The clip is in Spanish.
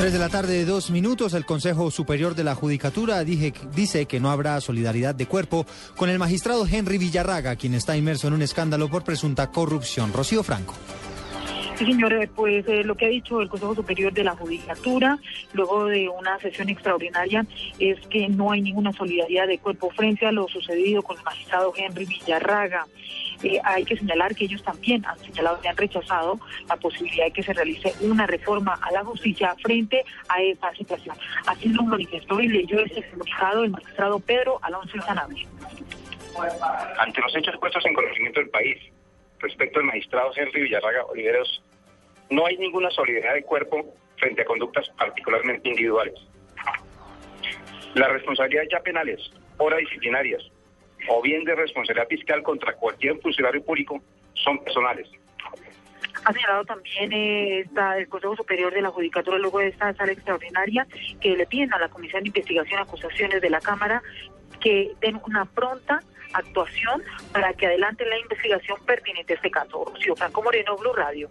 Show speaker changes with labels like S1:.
S1: 3 de la tarde, dos minutos. El Consejo Superior de la Judicatura dice que no habrá solidaridad de cuerpo con el magistrado Henry Villarraga, quien está inmerso en un escándalo por presunta corrupción. Rocío Franco.
S2: Sí, señores, pues eh, lo que ha dicho el Consejo Superior de la Judicatura, luego de una sesión extraordinaria, es que no hay ninguna solidaridad de cuerpo frente a lo sucedido con el magistrado Henry Villarraga. Eh, hay que señalar que ellos también han señalado y han rechazado la posibilidad de que se realice una reforma a la justicia frente a esta situación. Así lo manifestó y leyó ese comunicado el magistrado Pedro Alonso Sanabria.
S3: ante los hechos puestos en conocimiento del país respecto al magistrado Henry Villarraga Oliveros, no hay ninguna solidaridad de cuerpo frente a conductas particularmente individuales. Las responsabilidades ya penales, o disciplinarias, o bien de responsabilidad fiscal contra cualquier funcionario público son personales.
S2: Ha señalado también eh, esta- el Consejo Superior de la Judicatura, luego de esta sala extraordinaria, que le piden a la Comisión de Investigación y Acusaciones de la Cámara que den una pronta actuación para que adelante la investigación pertinente a este caso. Rocío Franco Moreno, Blue Radio.